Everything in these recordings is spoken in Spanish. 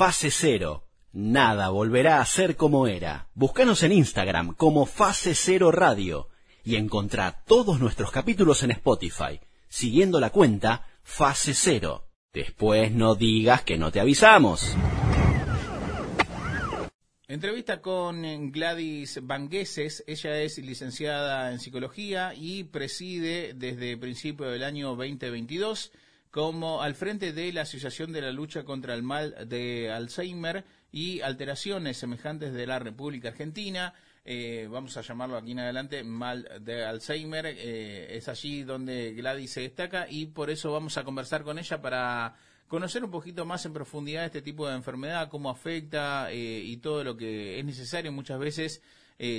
Fase Cero. Nada volverá a ser como era. Búscanos en Instagram como Fase Cero Radio y encontrá todos nuestros capítulos en Spotify, siguiendo la cuenta Fase Cero. Después no digas que no te avisamos. Entrevista con Gladys Vangueses. Ella es licenciada en psicología y preside desde principio del año 2022 como al frente de la Asociación de la Lucha contra el Mal de Alzheimer y alteraciones semejantes de la República Argentina. Eh, vamos a llamarlo aquí en adelante mal de Alzheimer. Eh, es allí donde Gladys se destaca y por eso vamos a conversar con ella para conocer un poquito más en profundidad este tipo de enfermedad, cómo afecta eh, y todo lo que es necesario muchas veces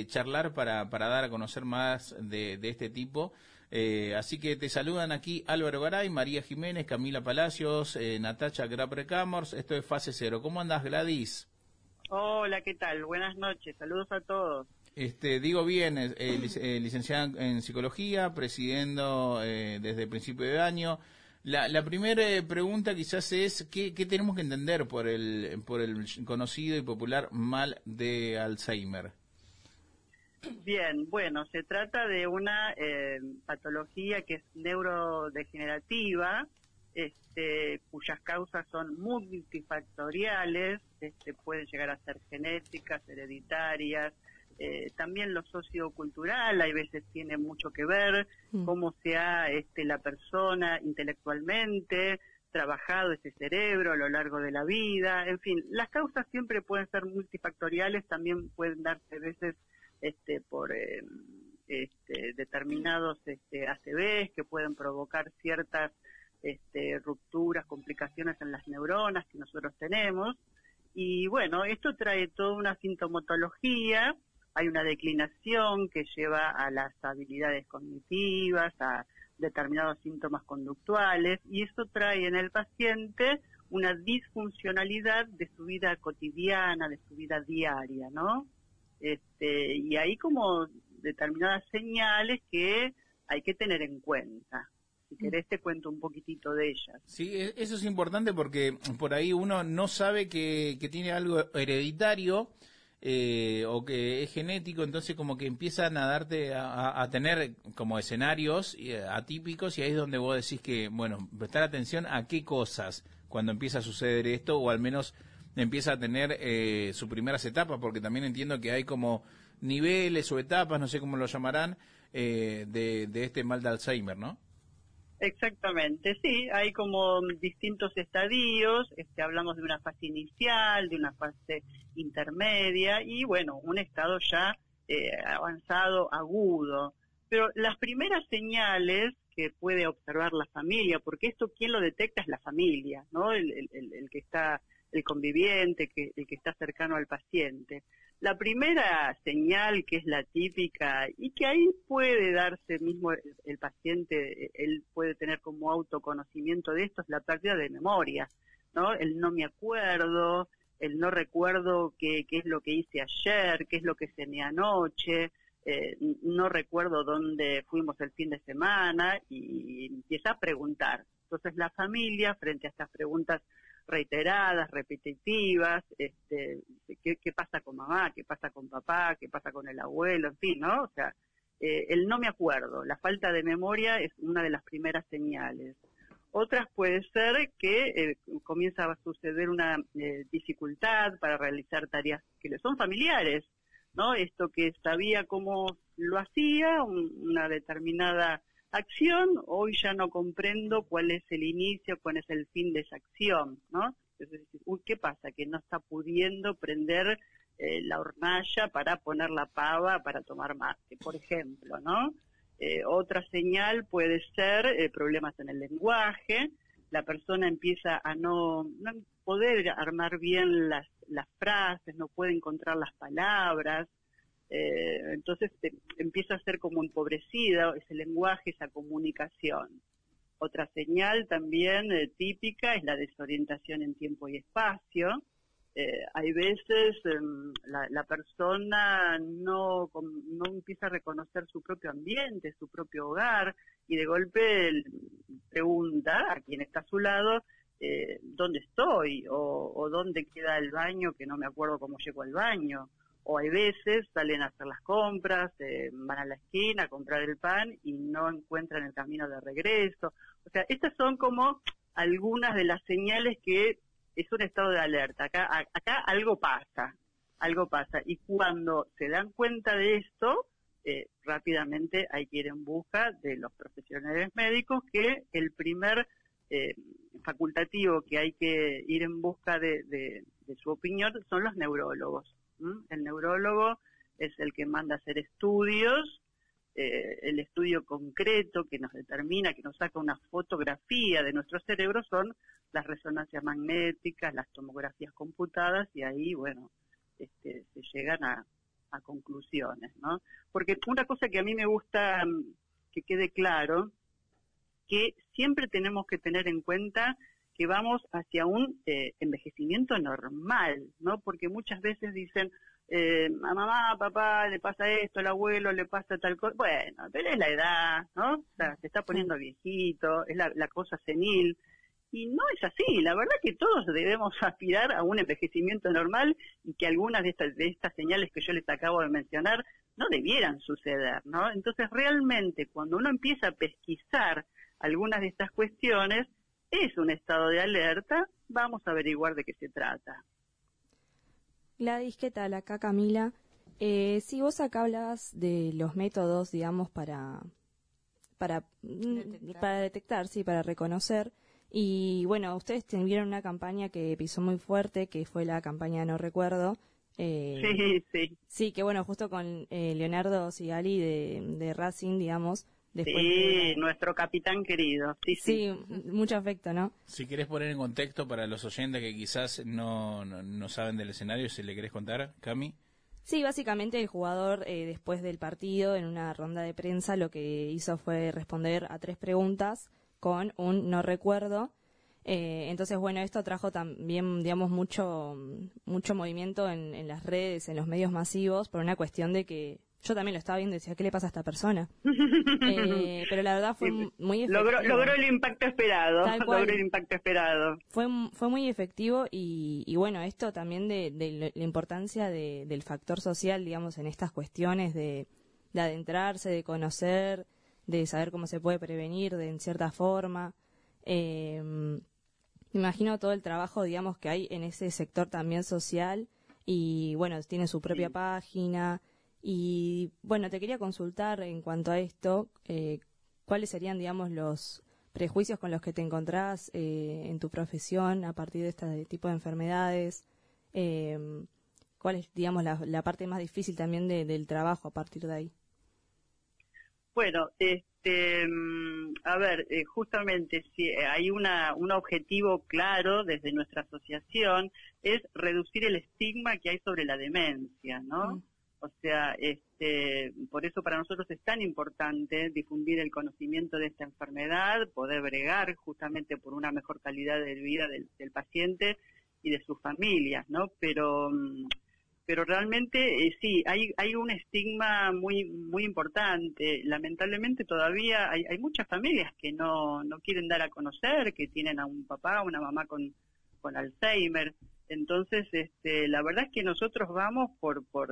charlar para, para dar a conocer más de, de este tipo. Eh, así que te saludan aquí Álvaro Garay, María Jiménez, Camila Palacios, eh, Natacha Graprecamors. Esto es Fase Cero. ¿Cómo andas, Gladys? Hola, ¿qué tal? Buenas noches. Saludos a todos. Este, digo bien, eh, licenciada en psicología, presidiendo desde el principio de año. La, la primera pregunta quizás es, ¿qué, ¿qué, tenemos que entender por el, por el conocido y popular mal de Alzheimer? Bien, bueno, se trata de una eh, patología que es neurodegenerativa, este, cuyas causas son multifactoriales, este, pueden llegar a ser genéticas, hereditarias, eh, también lo sociocultural, hay veces tiene mucho que ver, mm. cómo sea este, la persona intelectualmente, trabajado ese cerebro a lo largo de la vida, en fin, las causas siempre pueden ser multifactoriales, también pueden darse a veces este, por eh, este, determinados este, ACVs que pueden provocar ciertas este, rupturas, complicaciones en las neuronas que nosotros tenemos. Y bueno, esto trae toda una sintomatología, hay una declinación que lleva a las habilidades cognitivas, a determinados síntomas conductuales, y eso trae en el paciente una disfuncionalidad de su vida cotidiana, de su vida diaria, ¿no? Este, y hay como determinadas señales que hay que tener en cuenta. Si querés te cuento un poquitito de ellas. Sí, e, eso es importante porque por ahí uno no sabe que, tiene algo hereditario eh, o que es genético, entonces como que empiezan a darte a, tener como escenarios eh, atípicos y ahí es donde vos decís que, bueno, prestar atención a qué cosas cuando empieza a suceder esto o al menos empieza a tener eh, sus primeras etapas, porque también entiendo que hay como niveles o etapas, no sé cómo lo llamarán, eh, de, de este mal de Alzheimer, ¿no? Exactamente, sí, hay como distintos estadios, este, hablamos de una fase inicial, de una fase intermedia y bueno, un estado ya eh, avanzado, agudo. Pero las primeras señales que puede observar la familia, porque esto quien lo detecta es la familia, ¿no? El, que está el conviviente, que, el que está cercano al paciente. La primera señal, que es la típica, y que ahí puede darse mismo el, paciente, él puede tener como autoconocimiento de esto, es la pérdida de memoria, ¿no? El no me acuerdo, el no recuerdo qué, qué es lo que hice ayer, qué es lo que cené anoche, eh, no recuerdo dónde fuimos el fin de semana y empieza a preguntar. Entonces la familia, frente a estas preguntas reiteradas, repetitivas, este, ¿qué, pasa con mamá, qué pasa con papá, qué pasa con el abuelo, en fin, ¿no? O sea, eh, el no me acuerdo, la falta de memoria es una de las primeras señales. Otras puede ser que eh, comienza a suceder una eh, dificultad para realizar tareas que le son familiares, ¿no? Esto que sabía cómo lo hacía, una determinada acción, hoy ya no comprendo cuál es el inicio, cuál es el fin de esa acción, ¿no? Es decir, uy, ¿qué pasa? Que no está pudiendo prender eh, la hornalla para poner la pava para tomar mate, por ejemplo, ¿no? Eh, otra señal puede ser eh, problemas en el lenguaje, la persona empieza a no, no poder armar bien las, las frases, no puede encontrar las palabras, eh, entonces empieza a ser como empobrecida ese lenguaje, esa comunicación. Otra señal también eh, típica es la desorientación en tiempo y espacio. Eh, hay veces em, la, persona no, empieza a reconocer su propio ambiente, su propio hogar, y de golpe pregunta a quien está a su lado, eh, dónde estoy o, o dónde queda el baño que no me acuerdo cómo llego al baño o hay veces salen a hacer las compras, eh, van a la esquina a comprar el pan y no encuentran el camino de regreso. O sea, estas son como algunas de las señales que es un estado de alerta. Acá, acá algo pasa, algo pasa. Y cuando se dan cuenta de esto, eh, rápidamente hay que ir en busca de los profesionales médicos que el primer eh, facultativo que hay que ir en busca de, de su opinión son los neurólogos. El neurólogo es el que manda a hacer estudios, eh, el estudio concreto que nos determina, que nos saca una fotografía de nuestro cerebro son las resonancias magnéticas, las tomografías computadas y ahí, bueno, este, se llegan a, a conclusiones, ¿no? Porque una cosa que a mí me gusta mm, que quede claro, que siempre tenemos que tener en cuenta que vamos hacia un eh, envejecimiento normal, ¿no? Porque muchas veces dicen, eh, a mamá, papá, le pasa esto, al abuelo le pasa tal cosa. Bueno, pero es la edad, ¿no? O sea, se está poniendo viejito, es la, la cosa senil. Y no es así, la verdad que todos debemos aspirar a un envejecimiento normal y que algunas de estas, de estas señales que yo les acabo de mencionar no debieran suceder, ¿no? Entonces realmente cuando uno empieza a pesquisar algunas de estas cuestiones, es un estado de alerta, vamos a averiguar de qué se trata. Gladys, ¿qué tal? Acá Camila. Eh, si vos acá hablabas de los métodos, digamos, para, para, mm, detectar. para detectar, sí, para reconocer. Y bueno, ustedes tuvieron una campaña que pisó muy fuerte, que fue la campaña No Recuerdo. Eh, sí, sí. Sí, que bueno, justo con eh, Leonardo Sigali de, de Racing, digamos, sí, nuestro capitán querido. Sí, sí, mucho afecto, ¿no? Si querés poner en contexto para los oyentes que quizás no, no, saben del escenario, si le querés contar, Cami. Sí, básicamente el jugador eh, después del partido, en una ronda de prensa, lo que hizo fue responder a tres preguntas con un no recuerdo. Eh, entonces, bueno, esto trajo también, digamos, mucho, mucho movimiento en, en las redes, en los medios masivos, por una cuestión de que yo también lo estaba viendo y decía, ¿qué le pasa a esta persona? eh, pero la verdad fue muy efectivo. Logró, logró, el impacto esperado. Logró el impacto esperado. Fue, fue muy efectivo y, y bueno, esto también de, de la importancia de, del factor social, digamos, en estas cuestiones de, de adentrarse, de conocer, de saber cómo se puede prevenir de en cierta forma. Eh, imagino todo el trabajo, digamos, que hay en ese sector también social y bueno, tiene su propia sí. página y bueno, te quería consultar en cuanto a esto, eh, cuáles serían, digamos, los prejuicios con los que te encontrás eh, en tu profesión a partir de este tipo de enfermedades. Eh, ¿Cuál es, digamos, la, la, parte más difícil también de, del trabajo a partir de ahí? Bueno, este, a ver, eh, justamente si hay una, un objetivo claro desde nuestra asociación es reducir el estigma que hay sobre la demencia, ¿no? Mm. O sea, este, por eso para nosotros es tan importante difundir el conocimiento de esta enfermedad, poder bregar justamente por una mejor calidad de vida del, paciente y de sus familias, ¿no? Pero, pero realmente eh, sí, hay, hay un estigma muy, muy importante. Lamentablemente todavía hay, hay muchas familias que no, no quieren dar a conocer, que tienen a un papá, una mamá con, con Alzheimer. Entonces, este, la verdad es que nosotros vamos por, por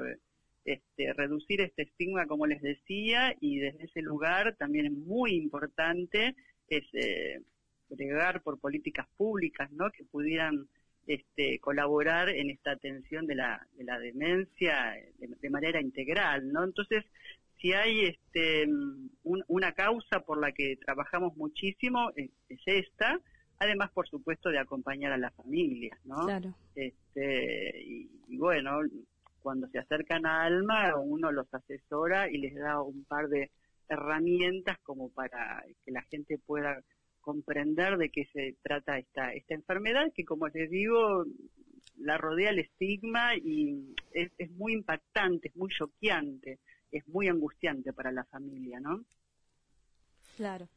este, reducir este estigma, como les decía, y desde ese lugar también es muy importante es eh, bregar por políticas públicas, ¿no? Que pudieran este, colaborar en esta atención de la, de la demencia de, de manera integral, ¿no? Entonces, si hay este, un, una causa por la que trabajamos muchísimo, es, es, esta, además, por supuesto, de acompañar a las familias, ¿no? Claro. Este, y, y bueno, cuando se acercan a Alma, uno los asesora y les da un par de herramientas como para que la gente pueda comprender de qué se trata esta, esta enfermedad, que como les digo, la rodea el estigma y es, es muy impactante, es muy choqueante, es muy angustiante para la familia, ¿no? Claro.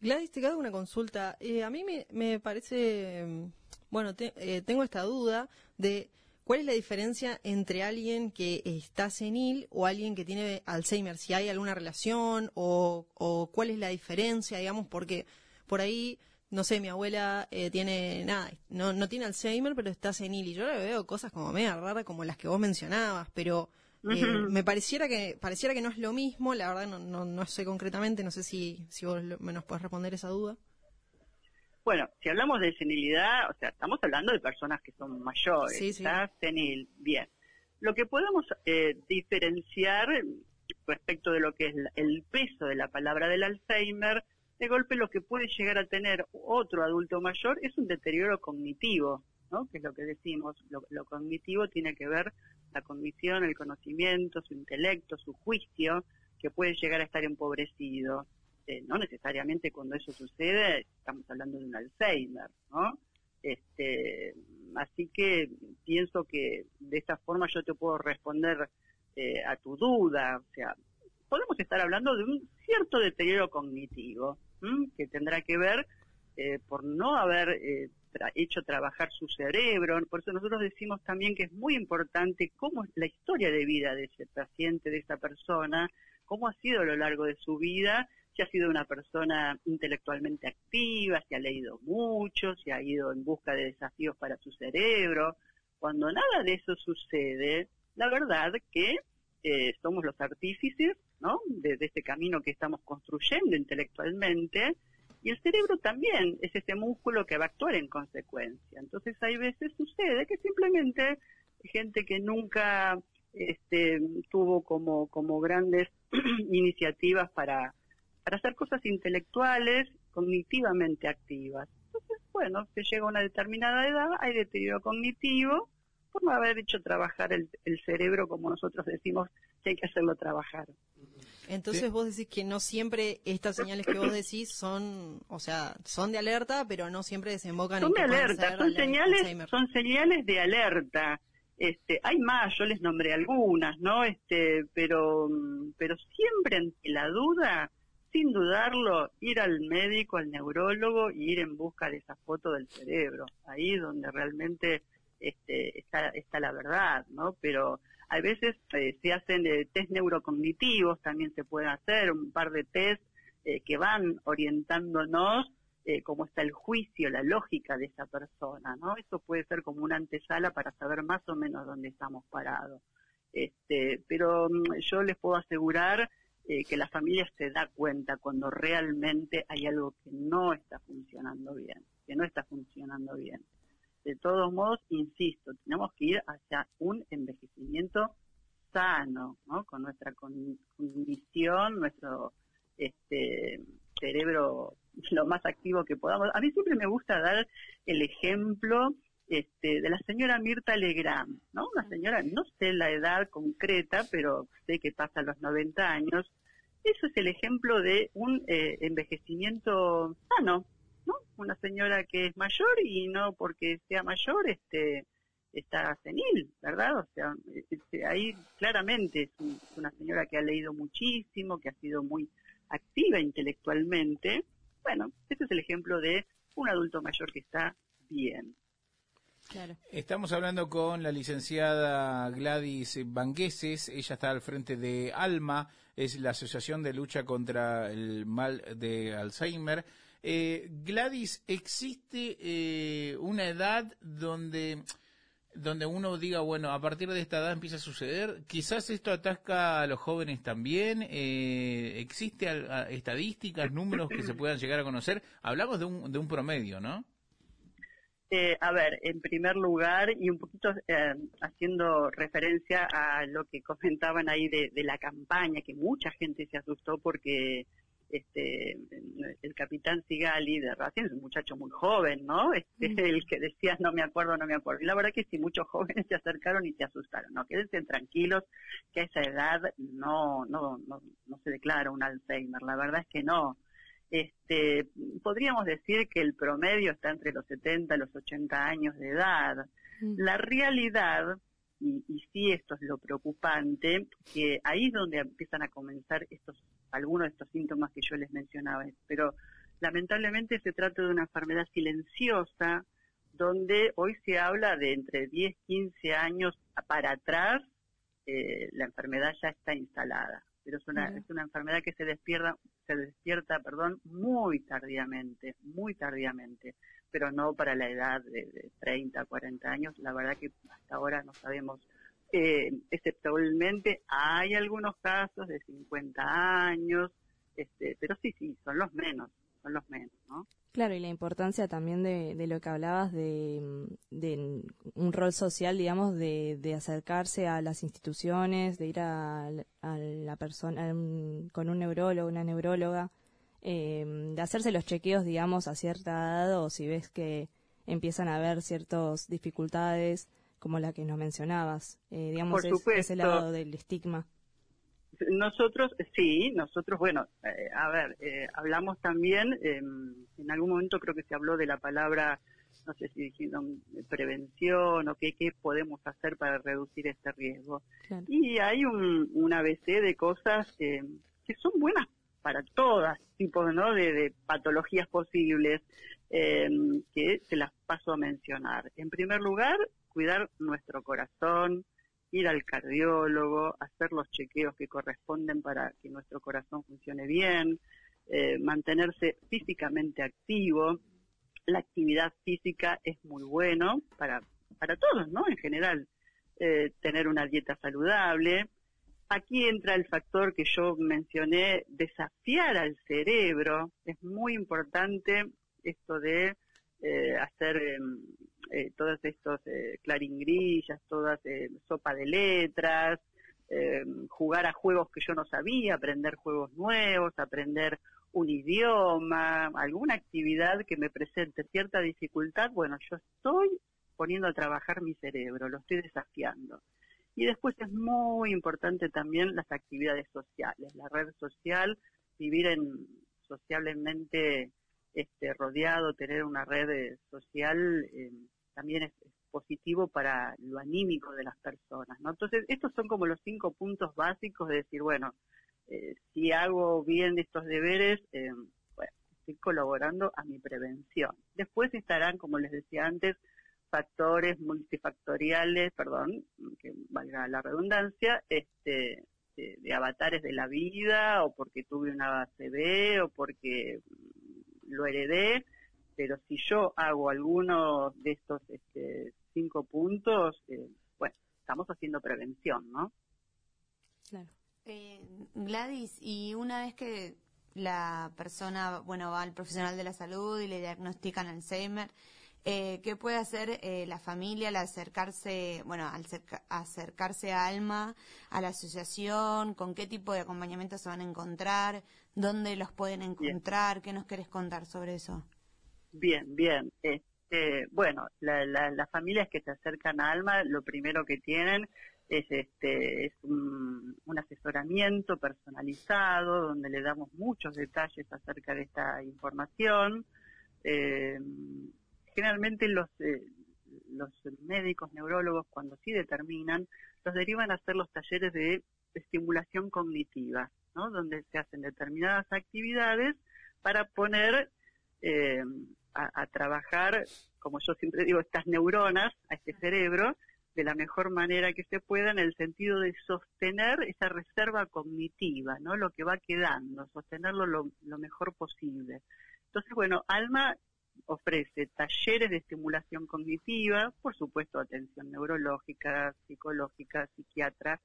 Gladys, te hago una consulta. Eh, a mí me, me parece, bueno, te, eh, tengo esta duda de ¿Cuál es la diferencia entre alguien que está senil o alguien que tiene Alzheimer? Si hay alguna relación o, o cuál es la diferencia, digamos, porque por ahí no sé, mi abuela eh, tiene nada, no, no tiene Alzheimer, pero está senil y yo le veo cosas como media raras como las que vos mencionabas, pero eh, me pareciera que pareciera que no es lo mismo, la verdad no, no, no sé concretamente, no sé si, si vos me nos podés responder esa duda. Bueno, si hablamos de senilidad, o sea, estamos hablando de personas que son mayores, está senil, bien. Lo que podemos eh, diferenciar respecto de lo que es el peso de la palabra del Alzheimer, de golpe lo que puede llegar a tener otro adulto mayor es un deterioro cognitivo, ¿no? Que es lo que decimos, lo, lo cognitivo tiene que ver la cognición, el conocimiento, su intelecto, su juicio, que puede llegar a estar empobrecido. Este, no necesariamente cuando eso sucede estamos hablando de un Alzheimer, ¿no? Este, así que pienso que de esta forma yo te puedo responder eh, a tu duda, o sea, podemos estar hablando de un cierto deterioro cognitivo que tendrá que ver eh, por no haber eh, hecho trabajar su cerebro. Por eso nosotros decimos también que es muy importante cómo es la historia de vida de ese paciente, de esa persona, cómo ha sido a lo largo de su vida si ha sido una persona intelectualmente activa, si ha leído mucho, si ha ido en busca de desafíos para su cerebro. Cuando nada de eso sucede, la verdad que eh, somos los artífices ¿no? de, este camino que estamos construyendo intelectualmente y el cerebro también es ese músculo que va a actuar en consecuencia. Entonces hay veces sucede que simplemente gente que nunca este, tuvo como, como grandes iniciativas para para hacer cosas intelectuales, cognitivamente activas. Entonces, bueno, se llega a una determinada edad, hay deterioro cognitivo, por no haber hecho trabajar el, cerebro como nosotros decimos que hay que hacerlo trabajar. Entonces vos decís que no siempre estas señales que vos decís son, o sea, son de alerta, pero no siempre desembocan son de alerta, son señales, son señales de alerta. Este, hay más, yo les nombré algunas, ¿no? Este, pero, pero siempre ante la duda sin dudarlo, ir al médico, al neurólogo y ir en busca de esa foto del cerebro. Ahí donde realmente este, está, está la verdad, ¿no? Pero a veces eh, se hacen eh, test neurocognitivos, también se pueden hacer un par de test eh, que van orientándonos cómo está el juicio, la lógica de esa persona, ¿no? Eso puede ser como una antesala para saber más o menos dónde estamos parados. Este, pero mm, yo les puedo asegurar eh, que la familia se da cuenta cuando realmente hay algo que no está funcionando bien, que no está funcionando bien. De todos modos, insisto, tenemos que ir hacia un envejecimiento sano, ¿no? Con nuestra condición, nuestro este, cerebro lo más activo que podamos. A mí siempre me gusta dar el ejemplo este, de la señora Mirta Legrand, ¿no? Una señora, no sé la edad concreta, pero sé que pasa los 90 años, eso es el ejemplo de un eh, envejecimiento sano, ¿no? Una señora que es mayor y no porque sea mayor este está senil, ¿verdad? O sea, este, ahí claramente es, una señora que ha leído muchísimo, que ha sido muy activa intelectualmente. Bueno, ese es el ejemplo de un adulto mayor que está bien. Estamos hablando con la licenciada Gladys Bangueses, ella está al frente de ALMA, es la Asociación de Lucha contra el Mal de Alzheimer. Eh, Gladys, ¿existe eh, una edad donde, donde uno diga, bueno, a partir de esta edad empieza a suceder? Quizás esto atasca a los jóvenes también. Eh, ¿Existe estadísticas, números que se puedan llegar a conocer? Hablamos de un, de un promedio, ¿no? Eh, a ver, en primer lugar, y un poquito eh, haciendo referencia a lo que comentaban ahí de, la campaña, que mucha gente se asustó porque este el capitán Sigali de Racing es un muchacho muy joven, ¿no? Este, mm. El que decía no me acuerdo, no me acuerdo. Y la verdad que sí, muchos jóvenes se acercaron y se asustaron. No, quédense tranquilos que a esa edad no, no, no, no se declara un Alzheimer. La verdad es que no este, podríamos decir que el promedio está entre los 70 y los 80 años de edad. Mm. La realidad, y, y, sí esto es lo preocupante, que ahí es donde empiezan a comenzar estos, algunos de estos síntomas que yo les mencionaba, pero lamentablemente se trata de una enfermedad silenciosa, donde hoy se habla de entre 10, 15 años para atrás, eh, la enfermedad ya está instalada. Pero es una, es una enfermedad que se despierta, se despierta, perdón, muy tardíamente, muy tardíamente, pero no para la edad de, de 30, 40 años. La verdad que hasta ahora no sabemos eh, exceptualmente hay algunos casos de 50 años, este, pero sí, sí, son los menos, son los menos, ¿no? Claro, y la importancia también de, de lo que hablabas de, de, un rol social, digamos, de, de, acercarse a las instituciones, de ir a, a la persona con un neurólogo, una neuróloga, eh, de hacerse los chequeos, digamos, a cierta edad o si ves que empiezan a haber ciertas dificultades como la que nos mencionabas, eh, digamos, es, ese lado del estigma. Nosotros, sí, nosotros, bueno, eh, a ver, eh, hablamos también, em, en algún momento creo que se habló de la palabra, no sé si dijeron prevención o qué, qué podemos hacer para reducir este riesgo. Y hay un, un ABC de cosas que son buenas para todas tipos ¿no? de, de patologías posibles em, que se las paso a mencionar. En primer lugar, cuidar nuestro corazón, ir al cardiólogo, hacer los chequeos que corresponden para que nuestro corazón funcione bien, eh, mantenerse físicamente activo. La actividad física es muy bueno para, para todos, ¿no? En general, eh, tener una dieta saludable. Aquí entra el factor que yo mencioné, desafiar al cerebro. Es muy importante esto de eh, hacer em, eh, todas estos eh, claringrillas, todas eh, sopa de letras, eh, jugar a juegos que yo no sabía, aprender juegos nuevos, aprender un idioma, alguna actividad que me presente cierta dificultad, bueno, yo estoy poniendo a trabajar mi cerebro, lo estoy desafiando. Y después es muy importante también las actividades sociales, la red social, vivir en sociablemente este, rodeado, tener una red social eh, también es, positivo para lo anímico de las personas, ¿no? Entonces, estos son como los cinco puntos básicos de decir, bueno, eh, si hago bien estos deberes, eh, bueno, estoy colaborando a mi prevención. Después estarán, como les decía antes, factores multifactoriales, perdón, que valga la redundancia, este, de, de, avatares de la vida, o porque tuve una ACV, o porque lo heredé, pero si yo hago alguno de estos este, cinco puntos, eh, bueno, estamos haciendo prevención, ¿no? Claro. Eh, Gladys, y una vez que la persona, bueno, va al profesional de la salud y le diagnostican Alzheimer, eh, ¿qué puede hacer eh, la familia al acercarse, bueno, al acercarse a Alma, a la asociación? ¿Con qué tipo de acompañamiento se van a encontrar? ¿Dónde los pueden encontrar? Bien. ¿Qué nos querés contar sobre eso? Bien, bien. Este, bueno, la, la, las familias que se acercan a Alma, lo primero que tienen es este es un, asesoramiento personalizado donde le damos muchos detalles acerca de esta información. Eh, generalmente los eh, los médicos neurólogos cuando sí determinan los derivan a hacer los talleres de estimulación cognitiva, ¿no? Donde se hacen determinadas actividades para poner eh, a, a, trabajar, como yo siempre digo, estas neuronas, a este cerebro, de la mejor manera que se pueda en el sentido de sostener esa reserva cognitiva, ¿no? Lo que va quedando, sostenerlo lo, lo mejor posible. Entonces, bueno, Alma ofrece talleres de estimulación cognitiva, por supuesto atención neurológica, psicológica, psiquiatra,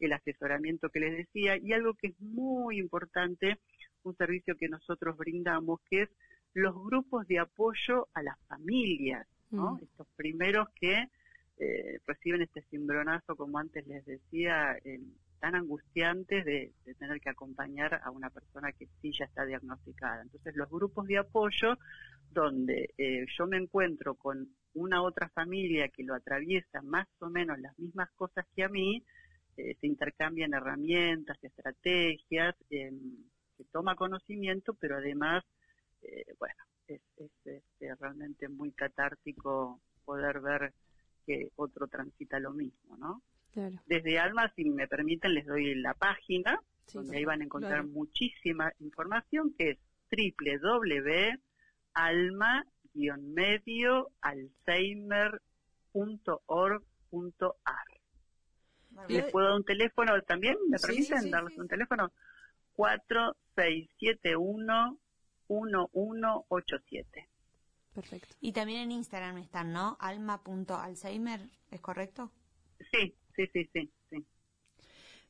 el asesoramiento que les decía, y algo que es muy importante, un servicio que nosotros brindamos, que es los grupos de apoyo a las familias, ¿no? Mm. Estos primeros que eh, reciben este cimbronazo, como antes les decía, eh, tan angustiantes de, de, tener que acompañar a una persona que sí ya está diagnosticada. Entonces, los grupos de apoyo, donde eh, yo me encuentro con una otra familia que lo atraviesa más o menos las mismas cosas que a mí, eh, se intercambian herramientas, estrategias, se toma conocimiento, pero además eh, bueno, es, es, es, es, realmente muy catártico poder ver que otro transita lo mismo, ¿no? Claro. Desde Alma, si me permiten, les doy la página, sí, donde ahí van a encontrar claro. muchísima información, que es www.alma-medio-alzheimer.org.ar. ¿Les puedo dar un teléfono también? ¿Me permiten darles un teléfono? 4671-1187. Perfecto. Y también en Instagram están, ¿no? alma.alzheimer, ¿es correcto? Sí, sí, sí, sí. sí.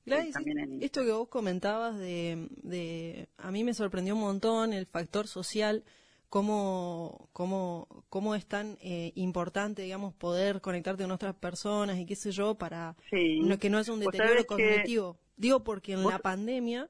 Gladys, esto que vos comentabas de, de, a mí me sorprendió un montón el factor social, cómo, cómo, cómo es tan eh, importante, digamos, poder conectarte con otras personas y qué sé yo, para que no es un deterioro cognitivo. Digo porque en la pandemia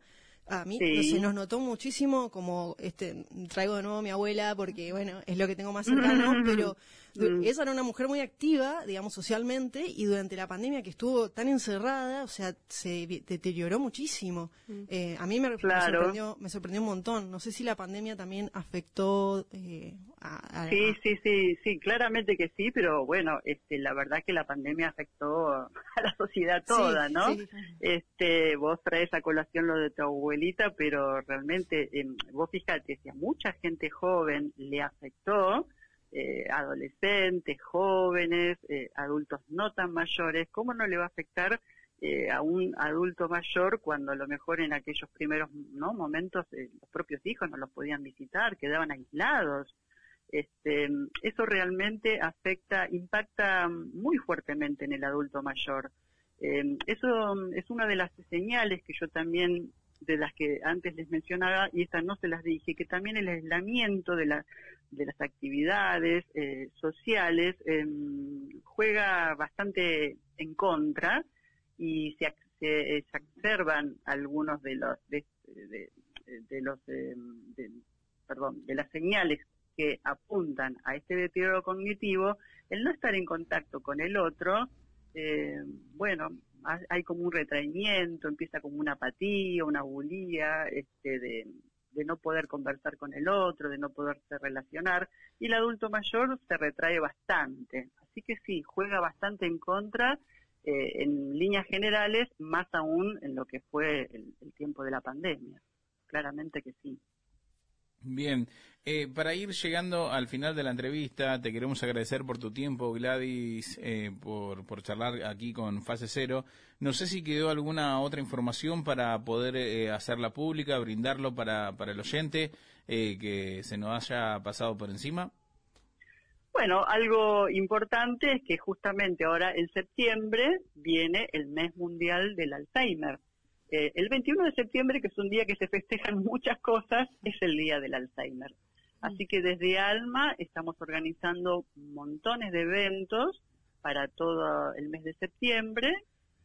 a mí se nos notó muchísimo como este traigo de nuevo a mi abuela porque bueno es lo que tengo más cercano pero Mm. Esa era una mujer muy activa, digamos, socialmente, y durante la pandemia que estuvo tan encerrada, o sea, se deterioró muchísimo. Mm. Eh, a mí me, sorprendió, me sorprendió un montón. No sé si la pandemia también afectó eh, a, Sí, sí, sí, sí, claramente que sí, pero bueno, este, la verdad que la pandemia afectó a la sociedad toda, ¿no? Este, vos traes a colación lo de tu abuelita, pero realmente, em, vos fíjate, si a mucha gente joven le afectó, eh, adolescentes, jóvenes, eh, adultos no tan mayores, ¿cómo no le va a afectar eh, a un adulto mayor cuando a lo mejor en aquellos primeros ¿no? momentos los propios hijos no los podían visitar, quedaban aislados? Este, eso realmente afecta, impacta muy fuertemente en el adulto mayor. eso es una de las señales que yo también de las que antes les mencionaba y estas no se las dije, que también el aislamiento de, la, de las actividades eh, sociales em, juega bastante en contra y se, se, observan algunos de los de, de, los em, perdón de las señales que apuntan a este deterioro cognitivo el no estar en contacto con el otro eh, bueno hay como un retraimiento, empieza como una apatía, una bulía, este, de, no poder conversar con el otro, de no poderse relacionar, y el adulto mayor se retrae bastante. Así que sí, juega bastante en contra eh, en líneas generales, más aún en lo que fue el tiempo de la pandemia. Claramente que sí. Bien, eh, para ir llegando al final de la entrevista, te queremos agradecer por tu tiempo, Gladys, eh, por, por charlar aquí con Fase Cero. No sé si quedó alguna otra información para poder eh, hacerla pública, brindarlo para, para el oyente que se nos haya pasado por encima. Bueno, algo importante es que justamente ahora en septiembre viene el mes mundial del Alzheimer. Eh, el 21 de septiembre, que es un día que se festejan muchas cosas, es el día del Alzheimer. Así que desde Alma estamos organizando montones de eventos para todo el mes de septiembre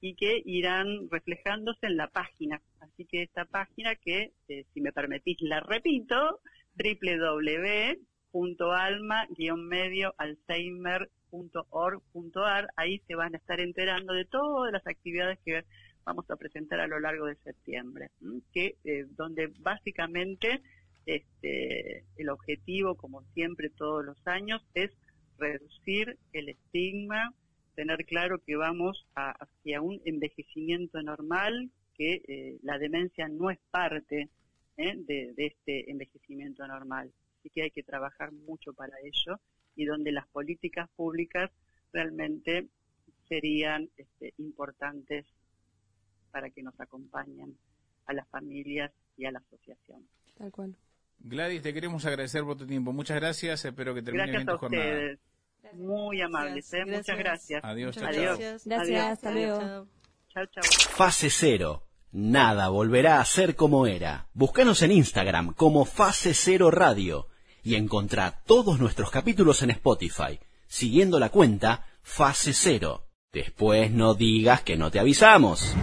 y que irán reflejándose en la página. Así que esta página que, eh, si me permitís, la repito, www.alma-medioalzheimer.org.ar. Ahí se van a estar enterando de todas las actividades que vamos a presentar a lo largo de septiembre, que eh, donde básicamente este, el objetivo, como siempre todos los años, es reducir el estigma, tener claro que vamos hacia un envejecimiento normal, que eh, la demencia no es parte ¿eh? de, este envejecimiento normal. Así que hay que trabajar mucho para ello y donde las políticas públicas realmente serían este, importantes para que nos acompañen a las familias y a la asociación. Tal cual. Gladys, te queremos agradecer por tu tiempo. Muchas gracias. Espero que termine bien tu jornada. Ustedes. Muy amables. ¿eh? Muchas gracias. Adiós. Chao, Gracias. Gracias. Hasta luego. Chao, chao. Fase cero. Nada volverá a ser como era. Búscanos en Instagram como Fase Cero Radio y encontrá todos nuestros capítulos en Spotify, siguiendo la cuenta Fase Cero. Después no digas que no te avisamos.